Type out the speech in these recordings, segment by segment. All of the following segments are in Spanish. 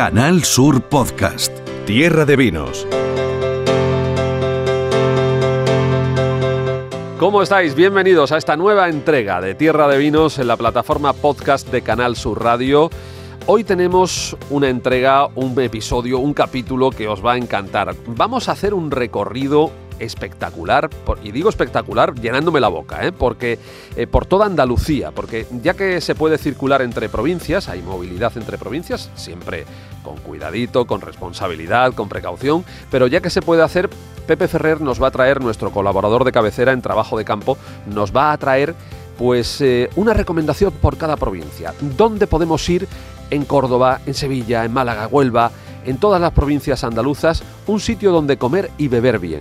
Canal Sur Podcast. Tierra de Vinos. ¿Cómo estáis? Bienvenidos a esta nueva entrega de Tierra de Vinos en la plataforma podcast de Canal Sur Radio. Hoy tenemos una entrega, un episodio, un capítulo que os va a encantar. Vamos a hacer un recorrido espectacular, y digo espectacular llenándome la boca, ¿eh? porque eh, por toda Andalucía, porque ya que se puede circular entre provincias, hay movilidad entre provincias, siempre con cuidadito, con responsabilidad, con precaución, pero ya que se puede hacer, Pepe Ferrer nos va a traer, nuestro colaborador de cabecera en trabajo de campo, nos va a traer pues eh, una recomendación por cada provincia. ¿Dónde podemos ir en Córdoba, en Sevilla, en Málaga, Huelva, en todas las provincias andaluzas, un sitio donde comer y beber bien?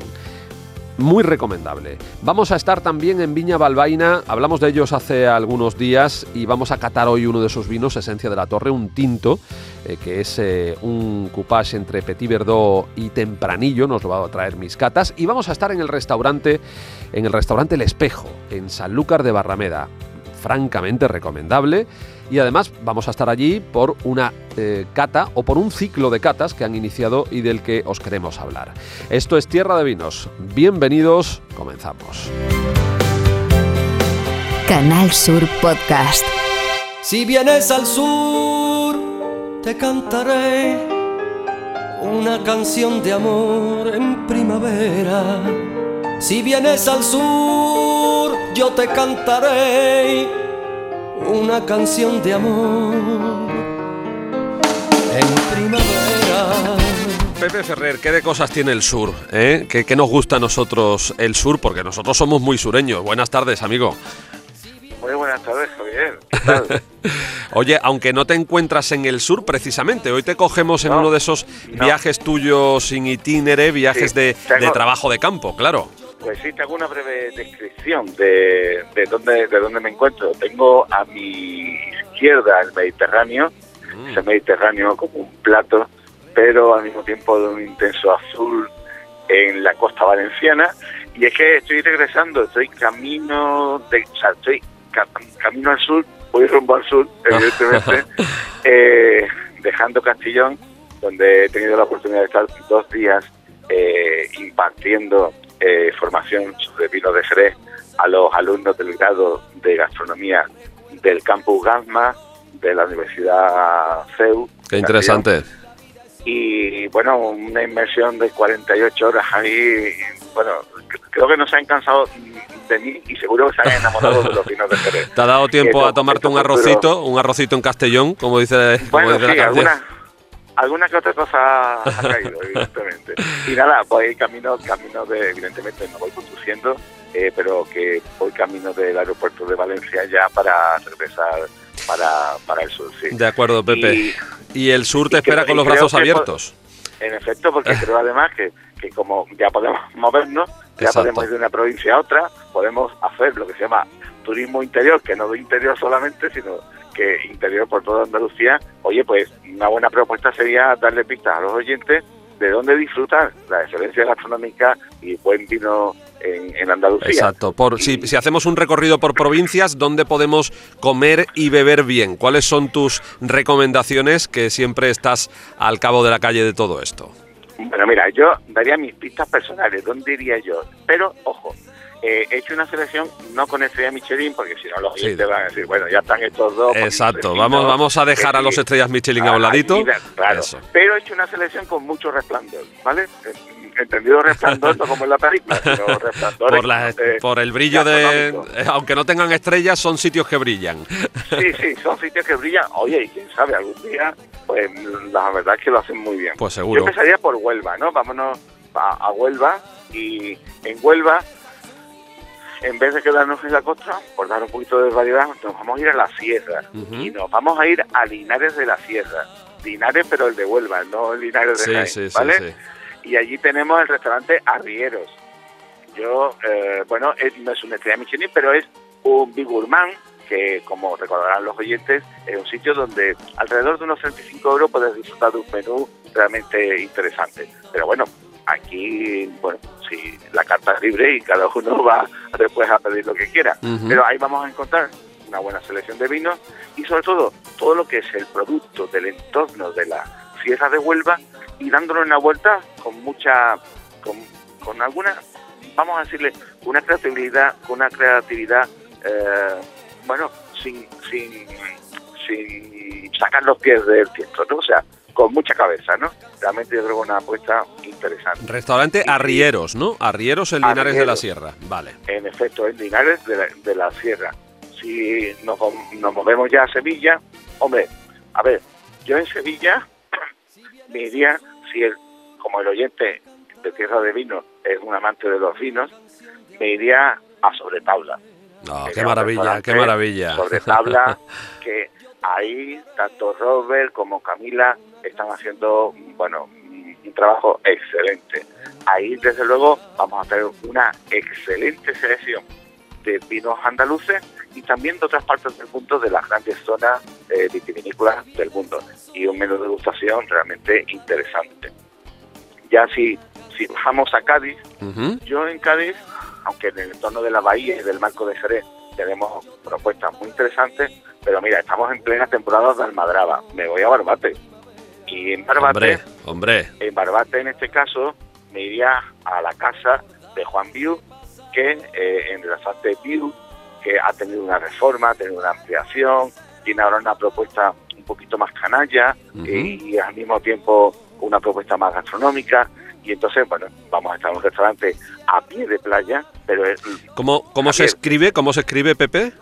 Muy recomendable. Vamos a estar también en Viña Balbaina, hablamos de ellos hace algunos días y vamos a catar hoy uno de sus vinos, Esencia de la Torre, un tinto, eh, que es eh, un coupage entre Petit Verdot y Tempranillo, nos lo va a traer mis catas, y vamos a estar en el restaurante, en el restaurante El Espejo, en Sanlúcar de Barrameda, francamente recomendable y además vamos a estar allí por una eh, cata o por un ciclo de catas que han iniciado y del que os queremos hablar. Esto es Tierra de Vinos. Bienvenidos, comenzamos. Canal Sur Podcast. Si vienes al sur, te cantaré una canción de amor en primavera. Si vienes al sur, yo te cantaré una canción de amor en primavera. Pepe Ferrer, ¿qué de cosas tiene el sur? Eh? ¿Qué, nos gusta a nosotros el sur? Porque nosotros somos muy sureños. Buenas tardes, amigo. Muy buenas tardes, Javier. Oye, aunque no te encuentras en el sur precisamente, hoy te cogemos en uno de esos viajes tuyos sin itinere, viajes de, trabajo de campo, claro. Pues sí, te hago una breve descripción de, de, dónde, de dónde me encuentro. Tengo a mi izquierda el Mediterráneo, mm. ese Mediterráneo como un plato, pero al mismo tiempo de un intenso azul en la costa valenciana. Y es que estoy regresando, estoy camino, de, o sea, estoy camino al sur, voy rumbo al sur, evidentemente, eh, dejando Castillón, donde he tenido la oportunidad de estar dos días eh, impartiendo eh, formación sobre vino de Jerez a los alumnos del grado de gastronomía del campus Gasma de la Universidad CEU. Qué interesante. Y bueno, una inmersión de 48 horas ahí. Bueno, creo que no se han cansado de mí y seguro que se han enamorado de los vinos de Jerez. ¿Te ha dado tiempo a tomarte un arrocito, un arrocito en Castellón, como dice, bueno, sí, alguna, alguna que otra cosa ha caído, evidentemente. Y nada, voy camino, camino de, evidentemente no voy conduciendo, eh, pero que voy camino del aeropuerto de Valencia ya para regresar para, para el sur, sí. De acuerdo, Pepe. Y, el sur te espera con los brazos abiertos. en efecto, porque creo además que, que como ya podemos movernos, ya podemos ir de una provincia a otra, podemos hacer lo que se llama turismo interior, que no de interior solamente, sino que interior por toda Andalucía, oye, pues una buena propuesta sería darle pistas a los oyentes de dónde disfrutar la excelencia gastronómica y buen vino en, Andalucía. Exacto. Por, si, si, hacemos un recorrido por provincias, ¿dónde podemos comer y beber bien? ¿Cuáles son tus recomendaciones que siempre estás al cabo de la calle de todo esto? Bueno, mira, yo daría mis pistas personales, ¿dónde iría yo? Pero, ojo, eh, he hecho una selección no con estrella Michelin, porque si no los oyentes van a decir, bueno, ya están estos dos. Exacto, vamos, vamos a dejar a los estrellas Michelin a un ladito. Claro, pero he hecho una selección con mucho resplandor, ¿vale? Entendido resplandor, no como en la película, sino resplandor. Por, por el brillo de. Aunque no tengan estrellas, son sitios que brillan. Sí, sí, son sitios que brillan. Oye, y quién sabe, algún día, pues la verdad es que lo hacen muy bien. Pues seguro. Yo empezaría por Huelva, ¿no? Vámonos a Huelva y en Huelva en vez de quedarnos en la costa, por dar un poquito de variedad, nos vamos a ir a la sierra. Y nos vamos a ir a Linares de la Sierra. Linares, pero el de Huelva, no Linares de Jaén, ¿vale? y allí tenemos el restaurante Arrieros. Yo, eh, bueno, no es una estrella Michelin, pero es un Big Gourmand, que como recordarán los oyentes, es un sitio donde alrededor de unos 35 euros puedes disfrutar de un menú realmente interesante. Pero bueno, aquí, bueno, si la carta es libre y cada uno va después a pedir lo que quiera. Pero ahí vamos a encontrar una buena selección de vinos y sobre todo todo lo que es el producto del entorno de la Sierra de Huelva y dándole una vuelta con mucha, con, con alguna, vamos a decirle, una creatividad, con una creatividad, eh, bueno, sin, sin, sin sacar los pies del centro, ¿no? O sea, con mucha cabeza, ¿no? Realmente yo creo que una apuesta interesante. Restaurante Arrieros, ¿no? Arrieros en Linares de la. Sierra. Vale. En efecto, en Linares de la, de la Sierra. Si nos, nos movemos ya a Sevilla, hombre, a ver, yo en Sevilla me iría, si el, como el oyente de Tierra de Vino es un amante de los vinos, me iría a Sobretabla. Ah, Sería qué un maravilla, qué maravilla. Sobre tabla, que ahí tanto Robert como Camila están haciendo, bueno, un trabajo excelente. Ahí, desde luego, vamos a hacer una excelente selección de vinos andaluces y también de otras partes del mundo, de las grandes zonas eh, vitivinícolas del mundo. Y un menú de degustación realmente interesante. Ya si, si bajamos a Cádiz, yo en Cádiz, aunque en el entorno de la bahía y del marco de Jerez tenemos propuestas muy interesantes, pero mira, estamos en plena temporada de Almadraba. Me voy a Barbate. Y en Barbate, Hombre, hombre. en Barbate en este caso, me iría a la casa de Juan Viu, que eh, en la de Viu, que ha tenido una reforma, ha tenido una ampliación, tiene ahora una propuesta un poquito más canalla y, al mismo tiempo una propuesta más gastronómica. Y entonces, bueno, vamos a estar en un restaurante a pie de playa, pero es ¿Cómo, cómo se escribe? ¿Cómo se escribe, Pepe?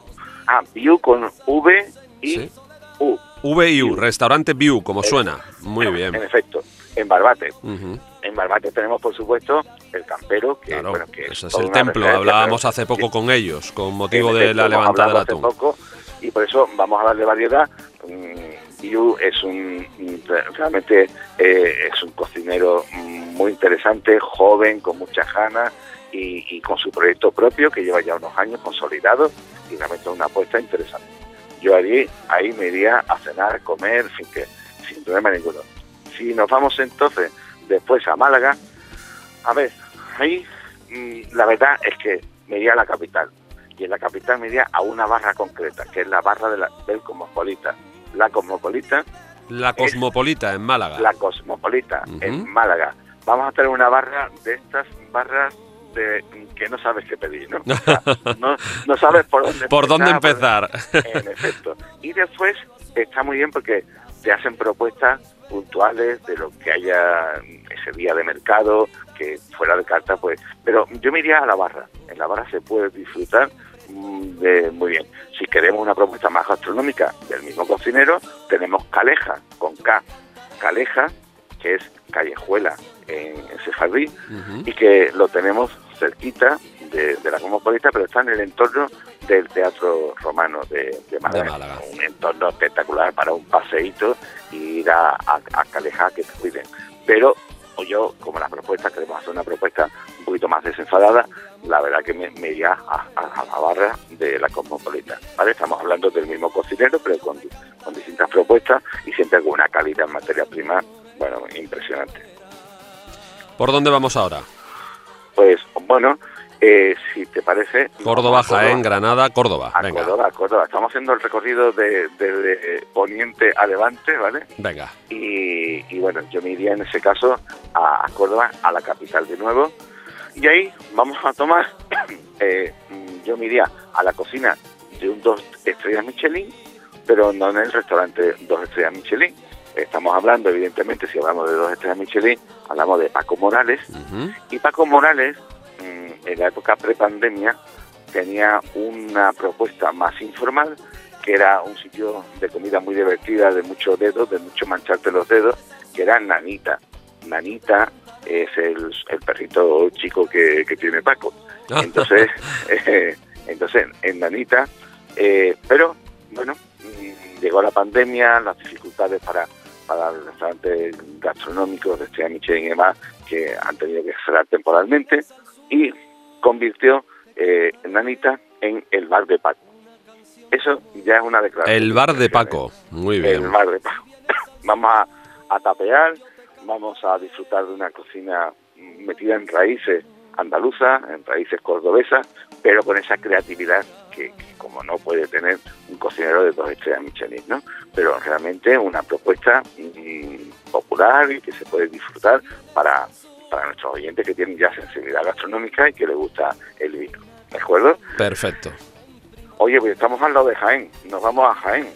Ah, Viu con V y Sí. U. V y U, View. restaurante View, como Eso. suena. Muy bien. En efecto, en Barbate. Ujú. En Barbate tenemos, por supuesto, el campero, que, Claro, bueno, que ese es el templo. Hablábamos hace poco sí, con ellos, con motivo de efecto, la levantada del hablado hace atún. poco, y por eso vamos a darle variedad. Mm, Viu es un mm, realmente eh, es un cocinero mm, muy interesante, joven, con muchas ganas y, y con su proyecto propio que lleva ya unos años consolidado y realmente una apuesta interesante. Yo allí, ahí me iría a cenar, comer, fin, que sin problema ninguno. Si nos vamos entonces después a Málaga, a ver, ahí mm, la verdad es que me iría a la capital. Y en la capital me iría a una barra concreta, que es la barra de la- del Cosmopolita. La Cosmopolita, La Cosmopolita en Málaga. la Cosmopolita en Málaga. Vamos a tener una barra de estas barras de que no sabes qué pedir, ¿no? O sea, no, no sabes por dónde ¿Por dónde por- empezar? en efecto. Y después está muy bien porque te hacen propuestas puntuales de lo que haya ese día de mercado, que fuera de carta, pues. Pero yo me iría a la barra. En la barra se puede disfrutar mm, de, muy bien. Si queremos una propuesta más gastronómica del mismo cocinero, tenemos Caleja, con K. Caleja, que es callejuela en, en Sefardí, y que lo tenemos cerquita de, de la Cosmopolita, pero está en el entorno del Teatro Romano de, de Málaga. De Málaga. Un entorno espectacular para un paseíto y ir a, a, a que te cuiden. Pero yo, como la propuesta, queremos hacer una propuesta un poquito más desenfadada, la verdad que me, me iría a, a- a la barra de la Cosmopolita. ¿vale? Estamos hablando del mismo cocinero, pero con, con distintas propuestas y siempre con una calidad en materia prima, bueno, impresionante. ¿Por dónde vamos ahora? Pues bueno, eh, si te parece... Córdoba, vamos a Jaén, Córdoba. Granada, Córdoba. A Venga, Córdoba, Córdoba. Estamos haciendo el recorrido de, de- de poniente a levante, ¿vale? venga. Y, y bueno, yo me iría en ese caso a, a Córdoba, a la capital de nuevo. Y ahí vamos a tomar, eh, yo me iría a la cocina de un dos estrellas Michelin, pero no en el restaurante dos estrellas Michelin. Estamos hablando, evidentemente, si hablamos de dos estrellas Michelin, hablamos de Paco Morales, y Paco Morales, mm, en la época prepandemia, tenía una propuesta más informal, que era un sitio de comida muy divertida, de muchos dedos, de mucho mancharte los dedos, que era Nanita. Nanita es el, el perrito chico que, que tiene Paco. Entonces, eh, entonces en Nanita, eh, pero bueno, mm, llegó la pandemia, las dificultades para, para restaurantes gastronómicos de Estrella Michelin y demás, que han tenido que cerrar temporalmente, y convirtió eh, Nanita en el bar de Paco. Eso ya es una declaración. El bar de. Paco. Muy El bien. bar de Paco. Vamos a, a tapear, vamos a disfrutar de una cocina metida en raíces andaluzas, en raíces cordobesas, pero con esa creatividad que, que como no puede tener un cocinero de dos estrellas Michelin, ¿no? Pero realmente una propuesta mm, popular y que se puede disfrutar para, para nuestros oyentes que tienen ya sensibilidad gastronómica y que les gusta el vino. ¿De acuerdo? Perfecto. Oye, pues estamos al lado de Jaén, nos vamos a Jaén.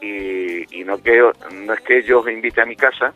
Y, y no, que, no es que yo os invite a mi casa,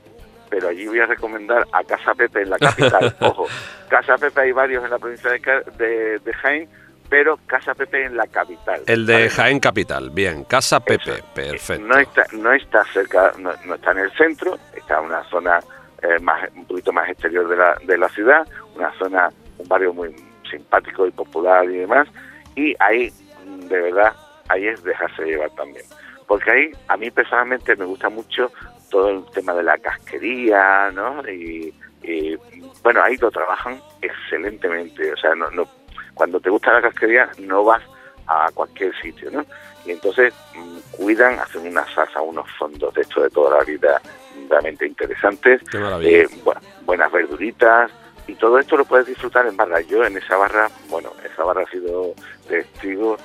pero allí voy a recomendar a Casa Pepe en la capital. Ojo, Casa Pepe hay varios en la provincia de, de Jaén, pero Casa Pepe en la capital. El de ¿vale? Jaén Capital. Bien, Casa Pepe. Eso. Perfecto. No está, no está cerca, no, no está en el centro, está en una zona eh, más, un poquito más exterior de la, de la ciudad, una zona, un barrio muy simpático y popular y demás, y ahí, mm, de verdad, ahí es dejarse llevar también. Porque ahí, a mí personalmente me gusta mucho todo el tema de la casquería, ¿no? Y, y, bueno, ahí lo trabajan excelentemente, o sea, no, no, cuando te gusta la casquería no vas a cualquier sitio, ¿no? Y entonces mm, cuidan, hacen una salsa, unos fondos de esto de toda la vida realmente interesantes, eh, bu- buenas verduritas y todo esto lo puedes disfrutar en barra. Yo en esa barra, bueno, esa barra ha sido testigo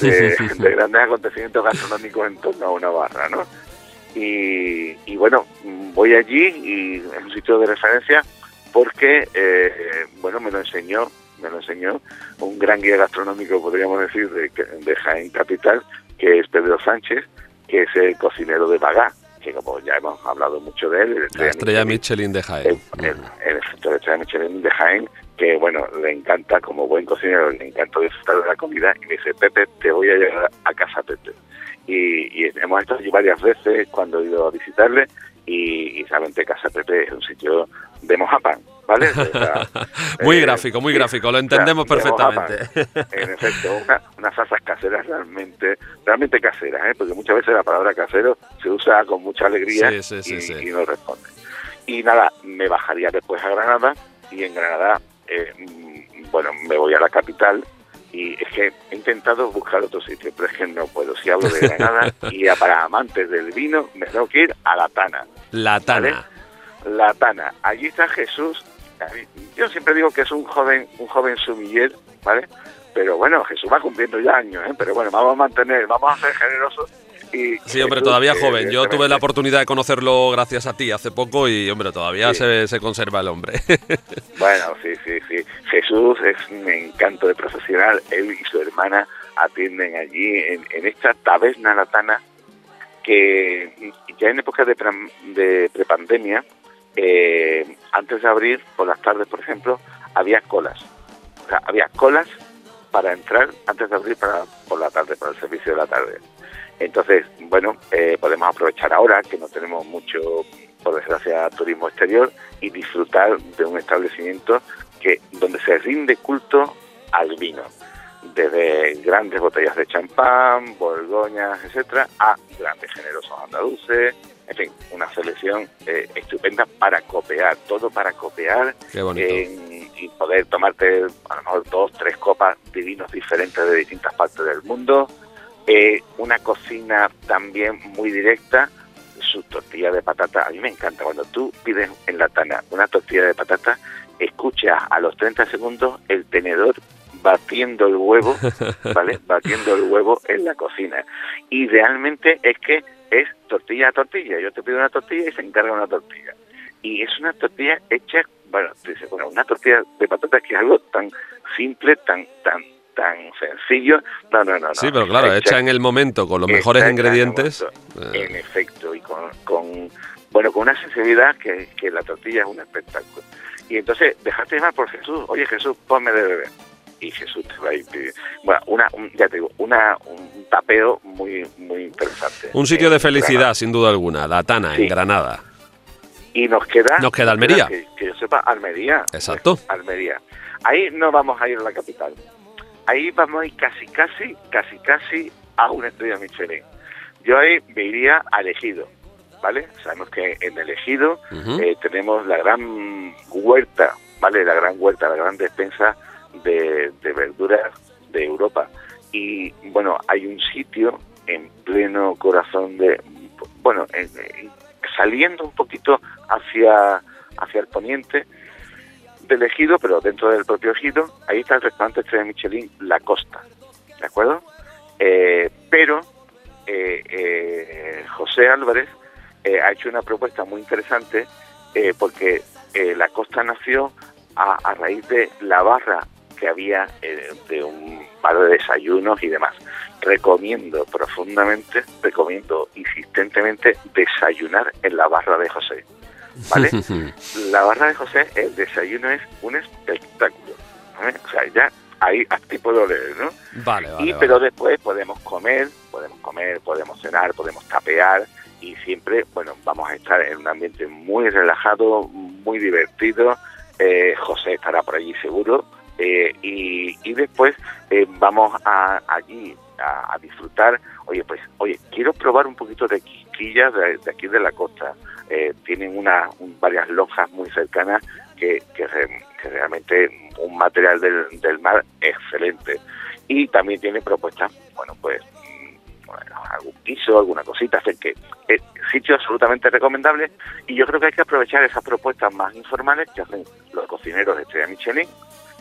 de, de grandes acontecimientos gastronómicos en torno a una barra, ¿no? Y, y bueno, voy allí y es un sitio de referencia porque, eh, bueno, me lo enseñó, me lo enseñó un gran guía gastronómico, podríamos decir, de, de Jaén Capital, que es Pedro Sánchez, que es el cocinero de Bagá, que como ya hemos hablado mucho de él, el La estrella Michelin, Michelin de el, Jaén. el, el efecto de estrella Michelin de Jaén, que bueno, le encanta, como buen cocinero, le encanta disfrutar de la comida, y me dice, Pepe, te voy a llevar a casa Pepe. Y, y hemos estado allí varias veces cuando he ido a visitarle, y, y realmente Casa Pepe es un sitio de mojapan, ¿vale? O sea, Muy eh, gráfico, muy sí, gráfico, lo entendemos de perfectamente. En efecto, una- unas salsas caseras realmente, realmente caseras, ¿eh? porque muchas veces la palabra casero se usa con mucha alegría Sí, sí, sí, y, no responde. Y nada, me bajaría después a Granada y en Granada, eh, mm, bueno, me voy a la capital y es que he intentado buscar otro sitio, pero es que no puedo. Si hablo de Granada y para amantes del vino, me tengo que ir a La Tana. La Tana. La Tana. Allí está Jesús. Yo siempre digo que es un joven, un joven sumiller, ¿vale? Pero bueno, Jesús va cumpliendo ya años, ¿eh? Pero bueno, vamos a mantener, vamos a ser generosos. Y Sí, hombre, Jesús, todavía joven. Yo tuve la oportunidad de conocerlo gracias a ti hace poco y, hombre, todavía Sí. se, se conserva el hombre. Bueno, sí, sí, sí. Jesús es un encanto de profesional. Él y su hermana atienden allí en, en esta taberna latana que ya en época de, pre- de prepandemia, eh, antes de abrir, por las tardes, por ejemplo, había colas. O sea, había colas para entrar antes de abrir para, por la tarde, para el servicio de la tarde. Entonces, bueno, eh, podemos aprovechar ahora que no tenemos mucho, por desgracia, turismo exterior y disfrutar de un establecimiento que donde se rinde culto al vino, desde grandes botellas de champán, borgoñas, etcétera, a grandes generosos andaluces, en fin, una selección eh, estupenda para copiar, todo para bonito. en- y poder tomarte a lo mejor dos, tres copas de vinos diferentes de distintas partes del mundo. Eh, una cocina también muy directa, su tortilla de patata. A mí me encanta cuando tú pides en la tana una tortilla de patata, escuchas a los 30 segundos el tenedor batiendo el huevo, ¿vale? Batiendo el huevo en la cocina. Y realmente es que es tortilla a tortilla. Yo te pido una tortilla y se encarga una tortilla. Y es una tortilla hecha, bueno, bueno, una tortilla de patatas que es algo tan simple, tan, tan, tan sencillo. No, no, no. no. sí, pero claro, hecha en el momento con los mejores en ingredientes. momento, eh, En efecto, y con, con, bueno, con una sensibilidad que, que la tortilla es un espectáculo. Y entonces, dejaste llevar por Jesús. Oye, Jesús, ponme de beber. Y Jesús te va a ir pidiendo. Bueno, una, un- ya te digo, una, un tapeo muy, muy interesante. un sitio En de felicidad, Granada. sin duda alguna. La Tana, Sí. en Granada. Y nos queda... Nos queda Almería. Que, que yo sepa, Almería. Exacto. Pues, Almería. Ahí no vamos a ir a la capital. Ahí vamos a ir casi, casi, casi, casi a una estrella Michelin. Yo ahí me iría a Ejido, ¿vale? Sabemos que en el Ejido Ujú. eh, tenemos la gran huerta, ¿vale? La gran huerta, la gran despensa de, verduras de Europa. Y bueno, hay un sitio en pleno corazón de, bueno, en- en- saliendo un poquito hacia, hacia el poniente del ejido, pero dentro del propio ejido, ahí está el restaurante Estrella Michelin La Costa. ¿de acuerdo? Eh, pero eh, eh, José Álvarez ha hecho una propuesta muy interesante porque la costa nació a, a, raíz de la barra que había de un par de desayunos y demás. Recomiendo profundamente, recomiendo insistentemente desayunar en la barra de José. ¿Vale? la barra de José, el desayuno es un espectáculo. O sea, ya ahí ti puedo leer, ¿no? Vale, vale. Y, pero después podemos comer, podemos comer, podemos cenar, podemos tapear y siempre, bueno, vamos a estar en un ambiente muy relajado, muy divertido. Eh, José estará por allí seguro. Eh, y, y, después eh, vamos a, allí a, disfrutar. Oye, pues, oye, quiero probar un poquito de quisquillas de, aquí de la costa. tienen una, varias lonjas muy cercanas que, que, realmente un material del, del, mar excelente. Y también tiene propuestas, bueno, pues mm, algún piso, alguna cosita, hacer que es sitio absolutamente recomendable y yo creo que hay que aprovechar esas propuestas más informales que hacen los cocineros de Estrella Michelin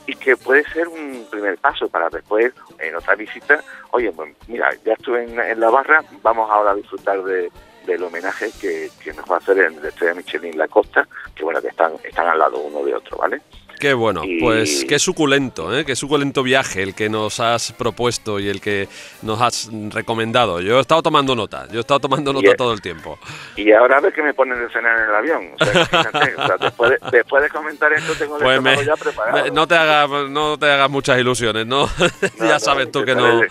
y que puede ser un primer paso para después en otra visita, oye, pues mira, ya estuve en, la barra, vamos ahora a disfrutar de, del homenaje que, que, nos va a hacer el de Estrella Michelin La Costa, que bueno, que están, están al lado uno de otro, ¿vale? Qué bueno, pues qué suculento, ¿eh? qué suculento viaje el que nos has propuesto y el que nos has recomendado. Yo he estado tomando nota, yo he estado tomando nota todo el tiempo. Y ahora ves que me ponen de cenar en el avión. O sea, después, de, después, de, comentar esto tengo pues ya preparado. no te hagas no te hagas muchas ilusiones, ¿no? ya sabes tú que no.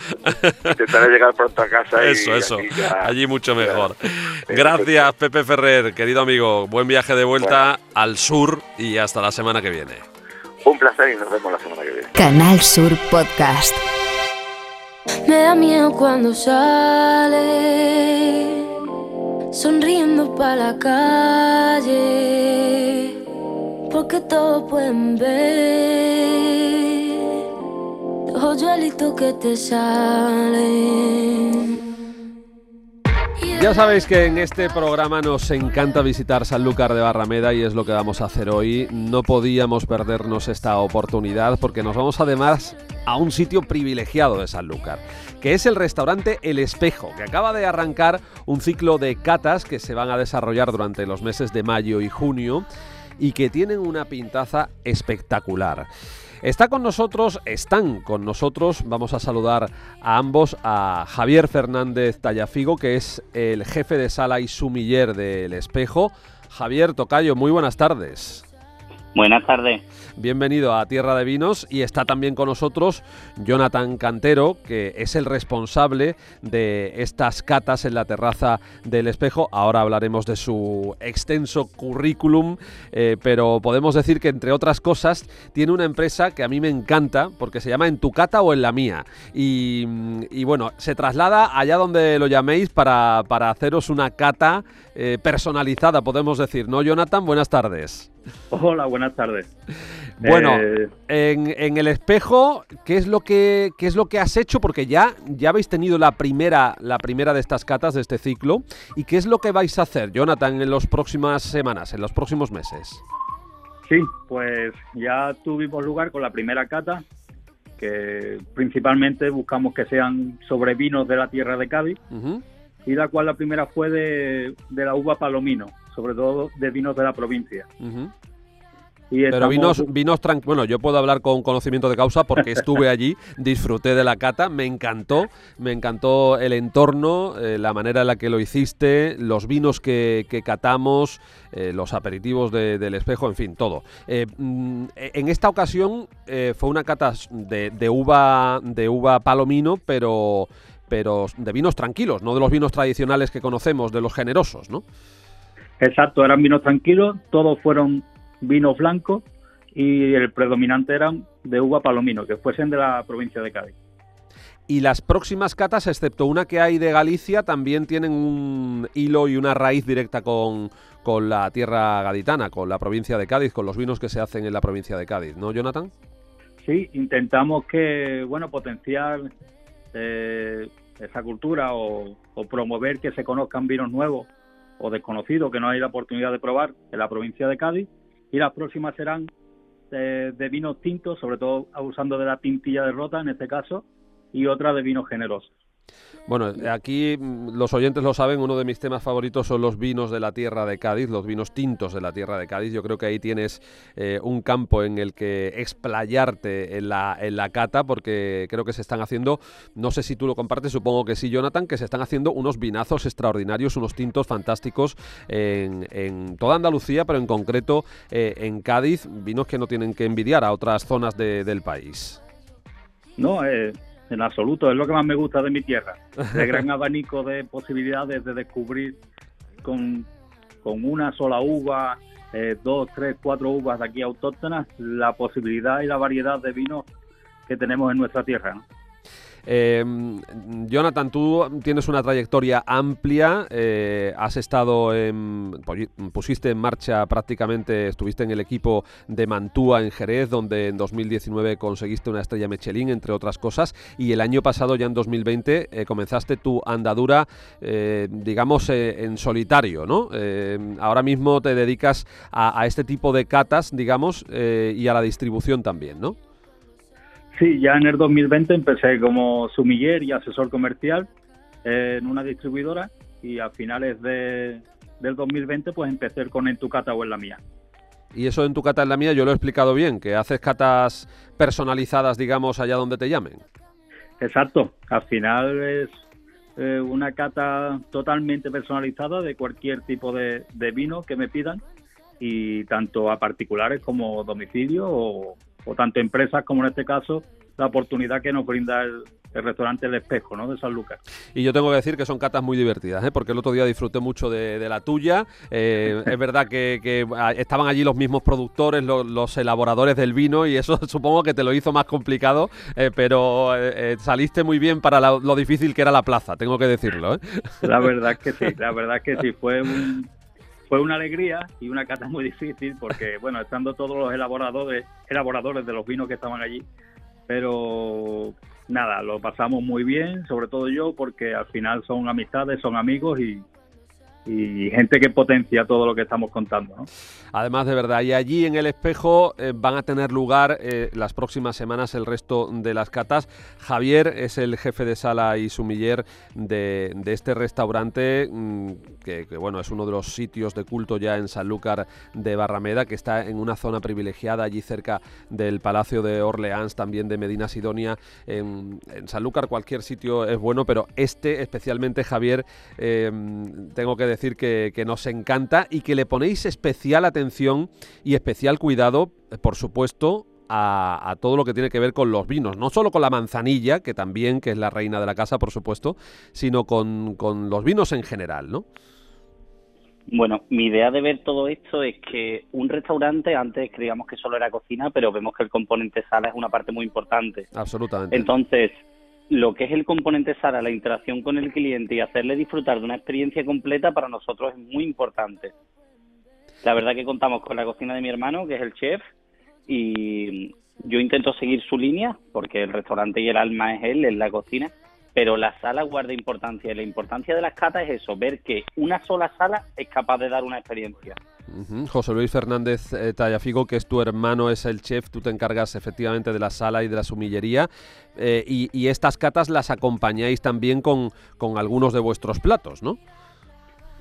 intentaré llegar pronto a casa. Eso, eso. Allí mucho mejor. Gracias, Pepe Ferrer, querido amigo. Buen viaje de vuelta al sur y hasta la semana que viene. Un placer y nos vemos la semana que viene. Canal Sur Podcast. Me da miedo cuando sale sonriendo para la calle, porque todos pueden ver los hoyuelitos que te salen. Ya sabéis que en este programa nos encanta visitar Sanlúcar de Barrameda y es lo que vamos a hacer hoy. No podíamos perdernos esta oportunidad porque nos vamos además a un sitio privilegiado de Sanlúcar, que es el restaurante El Espejo, que acaba de arrancar un ciclo de catas que se van a desarrollar durante los meses de mayo y junio y que tienen una pintaza espectacular. Está con nosotros, están con nosotros, vamos a saludar a ambos, a Javier Fernández Tallafigo, que es el jefe de sala y sumiller del Espejo. Javier Tocayo, muy buenas tardes. Buenas tardes. Bienvenido a Tierra de Vinos y está también con nosotros Jonathan Cantero, que es el responsable de estas catas en la terraza del espejo. Ahora hablaremos de su extenso currículum, eh, pero podemos decir que entre otras cosas tiene una empresa que a mí me encanta porque se llama En tu cata o en la mía. Y, bueno, se traslada allá donde lo llaméis para, haceros una cata eh, personalizada, podemos decir, ¿no, Jonathan? Buenas tardes. Hola, buenas tardes. Bueno, eh, en, el espejo, ¿qué es lo que qué es lo que has hecho? Porque ya, ya habéis tenido la primera, la primera de estas catas de este ciclo. ¿Y qué es lo que vais a hacer, Jonathan, en las próximas semanas, en los próximos meses? Sí, pues ya tuvimos lugar con la primera cata, que principalmente buscamos que sean sobre vinos de la tierra de Cádiz, y la cual la primera fue de, de la uva palomino, sobre todo de vinos de la provincia. Pero vinos, vinos bueno, yo puedo hablar con conocimiento de causa porque estuve allí, disfruté de la cata, me encantó, me encantó el entorno, eh, la manera en la que lo hiciste, los vinos que, catamos, eh, los aperitivos del espejo, en fin, todo. Eh, mm, en esta ocasión fue una cata de, de, uva, de uva palomino, pero, pero de vinos tranquilos, no de los vinos tradicionales que conocemos, de los generosos, ¿no? Exacto, eran vinos tranquilos, todos fueron vinos blancos y el predominante eran de uva palomino, que fuesen de la provincia de Cádiz. Y las próximas catas, excepto una que hay de Galicia, también tienen un hilo y una raíz directa con, con la tierra gaditana, con la provincia de Cádiz, con los vinos que se hacen en la provincia de Cádiz, ¿no, Jonathan? Sí, intentamos que, bueno, potenciar eh, esa cultura o, o, promover que se conozcan vinos nuevos o desconocidos que no hay la oportunidad de probar en la provincia de Cádiz y las próximas serán de, vinos tintos, sobre todo abusando de la tintilla de rota en este caso, y otra de vinos generosos. Bueno, aquí mm, los oyentes lo saben, uno de mis temas favoritos son los vinos de la tierra de Cádiz, los vinos tintos de la tierra de Cádiz. Yo creo que ahí tienes eh, un campo en el que explayarte en la, en la cata, porque creo que se están haciendo, no sé si tú lo compartes, supongo que sí, Jonathan, que se están haciendo unos vinazos extraordinarios, unos tintos fantásticos en, toda Andalucía, pero en concreto eh, en Cádiz, vinos que no tienen que envidiar a otras zonas del país. No, eh, en absoluto, es lo que más me gusta de mi tierra, el gran abanico de posibilidades de descubrir con, con una sola uva, eh, dos, tres, cuatro uvas de aquí autóctonas, la posibilidad y la variedad de vinos que tenemos en nuestra tierra. ¿no? Eh, Jonathan, tú tienes una trayectoria amplia, eh, has estado en, pusiste en marcha prácticamente, estuviste en el equipo de Mantúa en Jerez, donde en 2019 conseguiste una estrella Michelin, entre otras cosas, y el año pasado, ya en 2020, eh, comenzaste tu andadura, eh, digamos, en solitario, ¿no? ahora mismo te dedicas a, a, este tipo de catas, digamos, y a la distribución también, ¿no? Sí, ya en el 2020 empecé como sumiller y asesor comercial en una distribuidora y a finales de, del 2020 pues empecé con En tu cata o en la mía. Y eso en tu cata en la mía yo lo he explicado bien, que haces catas personalizadas, digamos, allá donde te llamen. Exacto, al final es eh, una cata totalmente personalizada de cualquier tipo de, de vino que me pidan y tanto a particulares como domicilio o, o tanto empresas como en este caso la oportunidad que nos brinda el, restaurante El Espejo, ¿no? De San Lucas. Y yo tengo que decir que son catas muy divertidas, ¿eh? porque el otro día disfruté mucho de, la tuya. Eh, es verdad que, ah, estaban allí los mismos productores, los, elaboradores del vino, y eso supongo que te lo hizo más complicado, eh, pero eh, saliste muy bien para lo difícil que era la plaza, tengo que decirlo. La verdad que sí, la verdad que sí, fue un, fue una alegría y una cata muy difícil porque, bueno, estando todos los elaboradores, elaboradores de los vinos que estaban allí, pero nada, lo pasamos muy bien, sobre todo yo, porque al final son amistades, son amigos y, y gente que potencia todo lo que estamos contando. ¿no? Además, de verdad, y allí en el espejo eh, van a tener lugar eh, las próximas semanas el resto de las catas. Javier es el jefe de sala y sumiller de, de este restaurante, mm, que, bueno, es uno de los sitios de culto ya en Sanlúcar de Barrameda, que está en una zona privilegiada allí cerca del Palacio de Orleans, también de Medina Sidonia. En, Sanlúcar cualquier sitio es bueno, pero este especialmente, Javier, eh, tengo que decir decir que, nos encanta y que le ponéis especial atención y especial cuidado, eh, por supuesto, a, todo lo que tiene que ver con los vinos, no solo con la manzanilla, que también, que es la reina de la casa, por supuesto, sino con, con los vinos en general, ¿no? Bueno, mi idea de ver todo esto es que un restaurante antes creíamos que solo era cocina, pero vemos que el componente sala es una parte muy importante. Absolutamente. Entonces, lo que es el componente SARA, la interacción con el cliente y hacerle disfrutar de una experiencia completa para nosotros es muy importante. La verdad que contamos con la cocina de mi hermano, que es el chef, y yo intento seguir su línea, porque el restaurante y el alma es él, es la cocina, pero la sala guarda importancia. Y la importancia de las catas es eso, ver que una sola sala es capaz de dar una experiencia. José Luis Fernández eh, Tallafigo, que es tu hermano, es el chef, tú te encargas efectivamente de la sala y de la sumillería. Eh, y, estas catas las acompañáis también con, con algunos de vuestros platos, ¿no?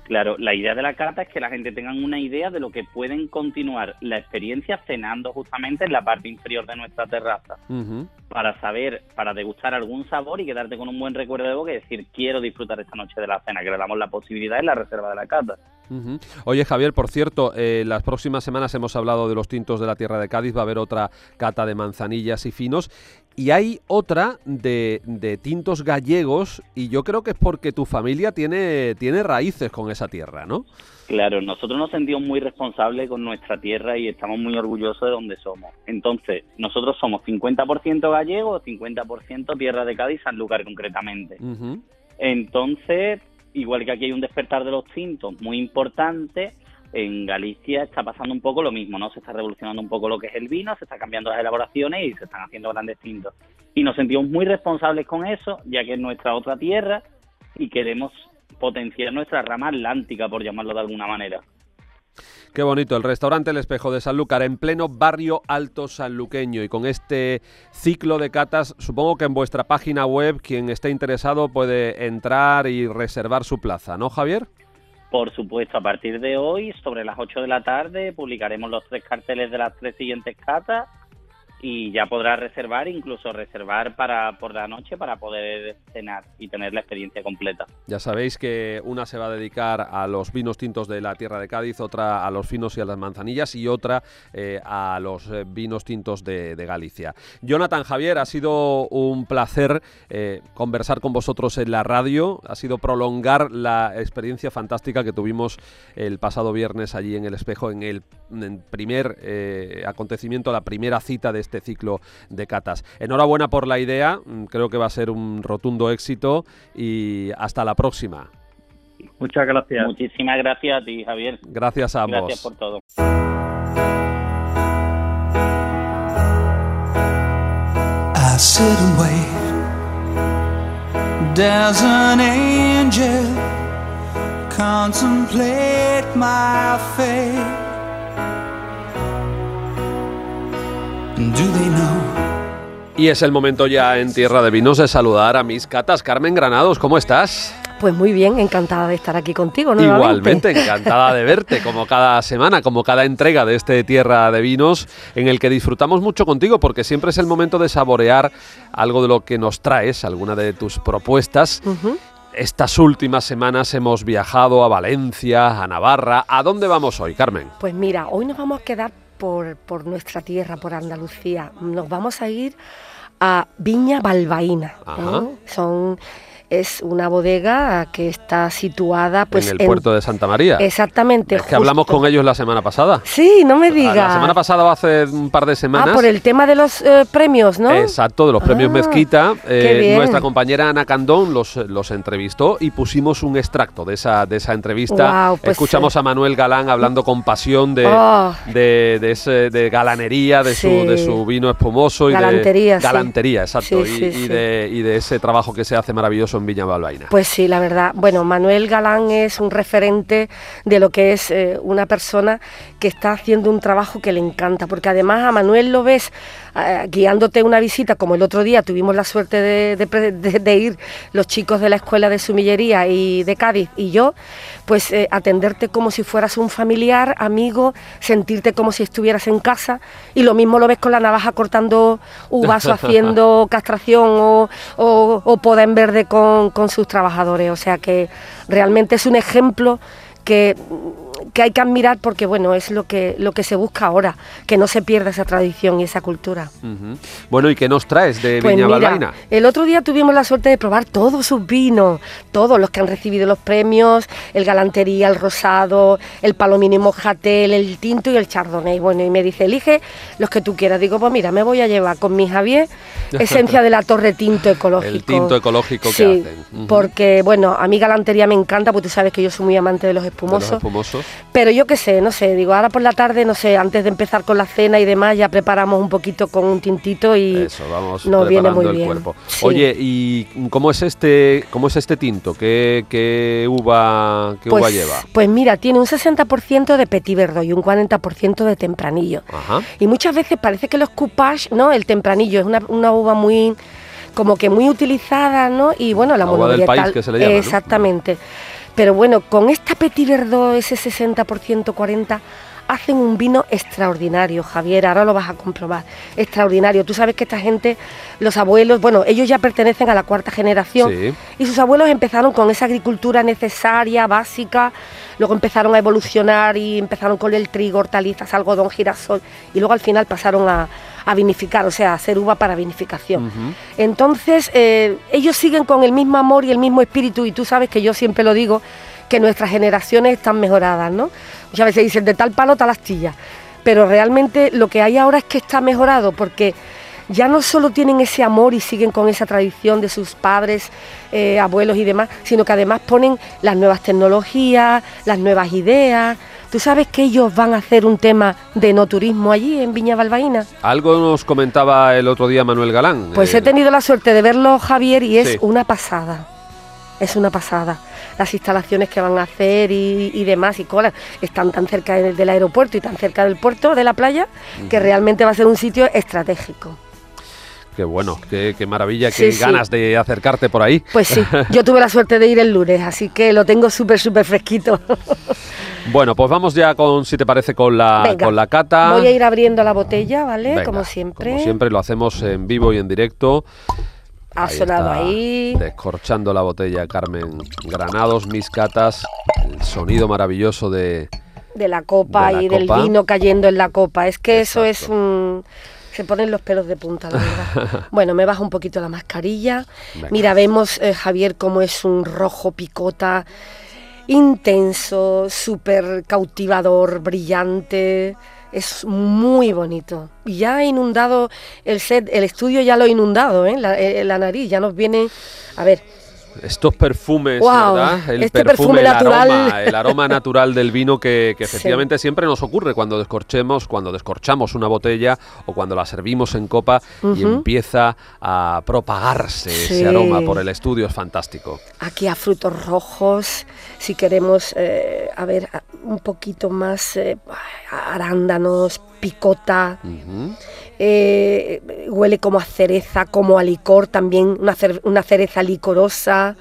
Claro, la idea de la carta es que la gente tenga una idea de lo que pueden continuar la experiencia cenando justamente en la parte inferior de nuestra terraza. Para saber, para degustar algún sabor y quedarte con un buen recuerdo de boca y decir, quiero disfrutar esta noche de la cena, que le damos la posibilidad en la reserva de la carta. Oye Javier, por cierto, eh, las próximas semanas hemos hablado de los tintos de la tierra de Cádiz, va a haber otra cata de manzanillas y finos y hay otra de, de, tintos gallegos y yo creo que es porque tu familia tiene, tiene raíces con esa tierra, ¿no? Claro, nosotros nos sentimos muy responsables con nuestra tierra y estamos muy orgullosos de donde somos. Entonces, nosotros somos 50% gallegos, 50% tierra de Cádiz, Sanlúcar concretamente. Entonces, igual que aquí hay un despertar de los tintos muy importante, en Galicia está pasando un poco lo mismo, ¿no? Se está revolucionando un poco lo que es el vino, se están cambiando las elaboraciones y se están haciendo grandes tintos. Y nos sentimos muy responsables con eso, ya que es nuestra otra tierra y queremos potenciar nuestra rama atlántica, por llamarlo de alguna manera. Qué bonito, el restaurante El Espejo de Sanlúcar en pleno barrio alto sanluqueño y con este ciclo de catas, supongo que en vuestra página web quien esté interesado puede entrar y reservar su plaza, ¿no, Javier? Por supuesto, a partir de hoy, sobre las 8 de la tarde, publicaremos los tres carteles de las tres siguientes catas y ya podrás reservar, incluso reservar para por la noche para poder cenar y tener la experiencia completa. Ya sabéis que una se va a dedicar a los vinos tintos de la tierra de Cádiz, otra a los finos y a las manzanillas y otra eh, a los eh, vinos tintos de, Galicia. Jonathan Javier, ha sido un placer eh, conversar con vosotros en la radio, ha sido prolongar la experiencia fantástica que tuvimos el pasado viernes allí en el espejo en el, primer acontecimiento, la primera cita de este este ciclo de catas. Enhorabuena por la idea, mm, creo que va a ser un rotundo éxito y hasta la próxima. Muchas gracias. Muchísimas gracias a ti, Javier. Gracias a ambos. Gracias por todo. I sit and wait. There's an angel contemplate my fate. Y es el momento ya en Tierra de Vinos de saludar a mis catas. Carmen Granados, ¿cómo estás? Pues muy bien, encantada de estar aquí contigo Igualmente, encantada de verte, como cada semana, como cada entrega de este Tierra de Vinos, en el que disfrutamos mucho contigo, porque siempre es el momento de saborear algo de lo que nos traes, alguna de tus propuestas. Estas últimas semanas hemos viajado a Valencia, a Navarra. ¿A dónde vamos hoy, Carmen? Pues mira, hoy nos vamos a quedar por, nuestra tierra, por Andalucía. Nos vamos a ir a Viña Balbaína. Son es una bodega que está situada pues en el puerto de Santa María. Exactamente. Es que hablamos con ellos la semana pasada. Sí, no me digas. La semana pasada hace un par de semanas. Ah, por el tema de los eh, premios, ¿no? Exacto, de los premios ah, Mezquita. Eh, nuestra compañera Ana Candón los, los entrevistó y pusimos un extracto de esa de esa entrevista. Pues Escuchamos a Manuel Galán hablando con pasión de, oh. de, ese, de, galanería, de su de su vino espumoso y galantería, de galantería, exacto, y, de, y de ese trabajo que se hace maravilloso en Viña Balbaina. Pues sí, la verdad. Bueno, Manuel Galán es un referente de lo que es eh, una persona que está haciendo un trabajo que le encanta, porque además a Manuel lo ves eh, guiándote una visita, como el otro día tuvimos la suerte de, ir los chicos de la escuela de sumillería y de Cádiz y yo, pues eh, atenderte como si fueras un familiar, amigo, sentirte como si estuvieras en casa y lo mismo lo ves con la navaja cortando uvas o haciendo castración o, o, poda en verde con, con sus trabajadores. O sea que realmente es un ejemplo que que hay que admirar porque bueno es lo que lo que se busca ahora que no se pierda esa tradición y esa cultura. Bueno y qué nos traes de pues Viña el otro día tuvimos la suerte de probar todos sus vinos todos los que han recibido los premios el galantería el rosado el palomino y mojatel el tinto y el chardonnay. Bueno y me dice elige los que tú quieras. Digo pues mira me voy a llevar con mi Javier esencia de la torre tinto ecológico el tinto ecológico. que hacen. Porque bueno a mí galantería me encanta porque tú sabes que yo soy muy amante de los espumosos, de los espumosos. Pero yo qué sé, no sé, digo, ahora por la tarde, no sé, antes de empezar con la cena y demás, ya preparamos un poquito con un tintito y Eso, vamos nos viene muy el bien. Cuerpo. Oye, ¿y cómo es este cómo es este tinto? ¿Qué, qué uva qué uva pues, lleva? Pues mira, tiene un 60% de petit verdot y un 40% de tempranillo. Ajá. Y muchas veces parece que los coupage, ¿no? El tempranillo es una, una uva muy como que muy utilizada, ¿no? Y bueno, la, la del país que se le llama, Exactamente. Pero bueno, con esta Petit Verdot, ese 60%, 40%, hacen un vino extraordinario, Javier, ahora lo vas a comprobar, extraordinario. Tú sabes que esta gente, los abuelos, bueno, ellos ya pertenecen a la cuarta generación y sus abuelos empezaron con esa agricultura necesaria, básica, luego empezaron a evolucionar y empezaron con el trigo, hortalizas, algodón, girasol y luego al final pasaron a, a vinificar, o sea, a hacer uva para vinificación. Entonces, eh, ellos siguen con el mismo amor y el mismo espíritu, y tú sabes que yo siempre lo digo, que nuestras generaciones están mejoradas, ¿no? Muchas veces dicen de tal palo, tal astilla, pero realmente lo que hay ahora es que está mejorado, porque ya no solo tienen ese amor y siguen con esa tradición de sus padres, eh, abuelos y demás, sino que además ponen las nuevas tecnologías, las nuevas ideas, ¿Tú sabes que ellos van a hacer un tema de no turismo allí en Viña Balbaína? Algo nos comentaba el otro día Manuel Galán. Pues he tenido la suerte de verlo, Javier, y es una pasada. es una pasada. Las instalaciones que van a hacer y, demás, y colas, están tan cerca del, aeropuerto y tan cerca del puerto, de la playa, que realmente va a ser un sitio estratégico. Qué bueno, qué, maravilla, qué ganas de acercarte por ahí. Pues sí, yo tuve la suerte de ir el lunes, así que lo tengo súper, súper fresquito. Bueno, pues vamos ya con, si te parece, con la, con la cata. Voy a ir abriendo la botella, ¿vale? como siempre. Como siempre, lo hacemos en vivo y en directo. Ha sonado ahí. Descorchando la botella Carmen Granados, mis catas, el sonido maravilloso de... De la copa y del vino cayendo en la copa. Es que eso es un... Se ponen los pelos de punta, la verdad. bueno, me bajo un poquito la mascarilla. Mira, vemos, eh, Javier, cómo es un rojo picota intenso, súper cautivador, brillante. Es muy bonito. Ya ha inundado el set, el estudio ya lo ha inundado, ¿eh? la, eh, la nariz, ya nos viene... A ver, estos perfumes, ¿verdad? El este perfume, el natural. Aroma, el aroma natural del vino que, efectivamente siempre nos ocurre cuando descorchemos, cuando descorchamos una botella o cuando la servimos en copa y empieza a propagarse ese aroma por el estudio, es fantástico. Aquí a frutos rojos, si queremos, eh, a ver, un poquito más eh, arándanos, picota. Eh, huele como a cereza, como a licor también, una, una cereza licorosa.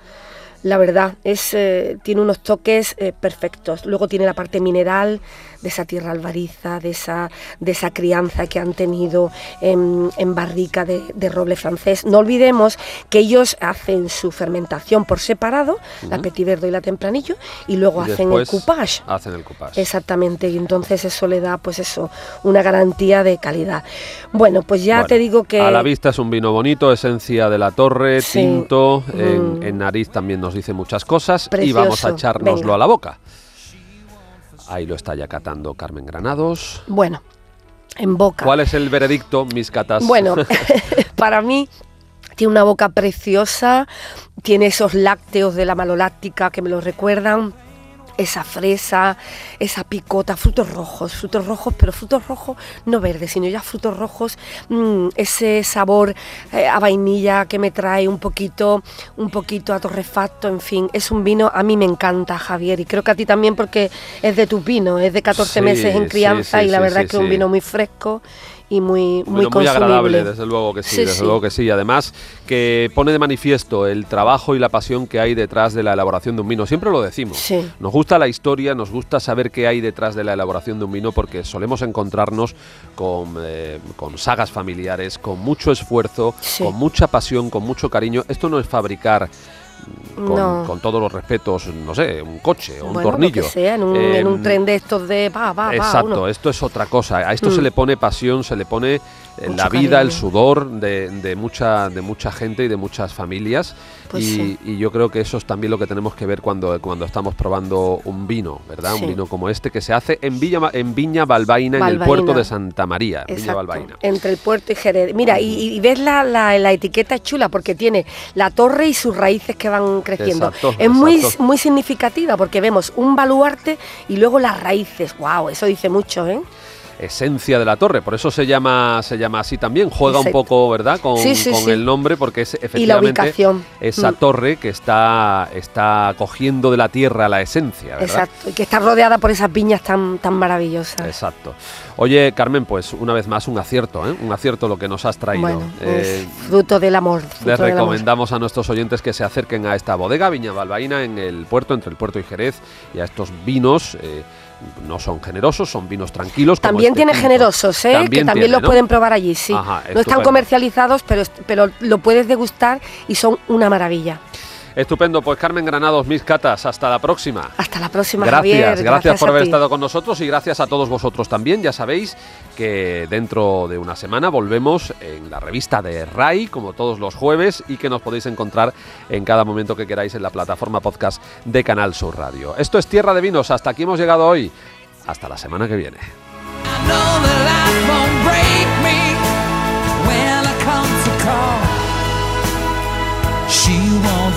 La verdad, es, eh, tiene unos toques perfectos. Luego tiene la parte mineral, de esa tierra albariza, de esa, de esa crianza que han tenido en, barrica de, roble francés. No olvidemos que ellos hacen su fermentación por separado, la Petit Verdot y la Tempranillo, y luego hacen el coupage. Hacen el coupage. Exactamente, y entonces eso le da, pues eso, una garantía de calidad. Bueno, pues ya te digo que... A la vista es un vino bonito, esencia de la torre, tinto, en, mm. en, nariz también nos dice muchas cosas, y vamos a echárnoslo a la boca. Ahí lo está ya catando Carmen Granados. Bueno, en boca. ¿Cuál es el veredicto, mis catas? Bueno, para mí tiene una boca preciosa, tiene esos lácteos de la maloláctica que me lo recuerdan esa fresa, esa picota, frutos rojos, frutos rojos, pero frutos rojos no verdes, sino ya frutos rojos, mm, ese sabor eh, a vainilla que me trae un poquito, un poquito a torrefacto, en fin, es un vino, a mí me encanta, Javier, y creo que a ti también porque es de tu vino, es de 14 meses en crianza y la verdad es que es un vino muy fresco y muy muy, muy agradable, desde luego que sí, desde luego que sí. Además, que pone de manifiesto el trabajo y la pasión que hay detrás de la elaboración de un vino. Siempre lo decimos. Nos gusta la historia, nos gusta saber qué hay detrás de la elaboración de un vino porque solemos encontrarnos con, eh, con sagas familiares, con mucho esfuerzo, con mucha pasión, con mucho cariño. Esto no es fabricar con, todos los respetos, no sé, un coche o un tornillo. sea, en, un, em, tren de estos de Exacto, esto es otra cosa. A esto se mm. le pone pasión, se le pone la vida, el sudor de, mucha, de mucha gente y de muchas familias. Pues y, yo creo que eso es también lo que tenemos que ver cuando, cuando estamos probando un vino, ¿verdad? Un vino como este que se hace en, Villa, en Viña Balbaina, en el puerto de Santa María. Viña Balbaina. Entre el puerto y Jerez. Mira, y, ves la, la, etiqueta chula porque tiene la torre y sus raíces que van creciendo. es muy, muy significativa porque vemos un baluarte y luego las raíces. ¡Wow! Eso dice mucho, ¿eh? Esencia de la torre, por eso se llama se llama así también, juega un poco, ¿verdad? Con, el nombre porque es efectivamente esa mm. torre que está está cogiendo de la tierra la esencia, ¿verdad? Exacto, y que está rodeada por esas piñas tan tan maravillosas. Exacto. Oye, Carmen, pues una vez más un acierto, ¿eh? Un acierto lo que nos has traído. Bueno, eh, fruto del amor. les recomendamos a nuestros oyentes que se acerquen a esta bodega Viña Balbaína en el puerto, entre el puerto y Jerez, y a estos vinos eh, no son generosos, son vinos tranquilos. También este tiene generosos, ¿eh? que también los pueden probar allí, sí. no están comercializados, pero, pero lo puedes degustar y son una maravilla. Estupendo, pues Carmen Granados, mis catas, hasta la próxima. Hasta la próxima, gracias, Javier. Gracias, por haber estado con nosotros y gracias a todos vosotros también. Ya sabéis que dentro de una semana volvemos en la revista de RAI, como todos los jueves, y que nos podéis encontrar en cada momento que queráis en la plataforma podcast de Canal Sur Radio. Esto es Tierra de Vinos, hasta aquí hemos llegado hoy. Hasta la semana que viene.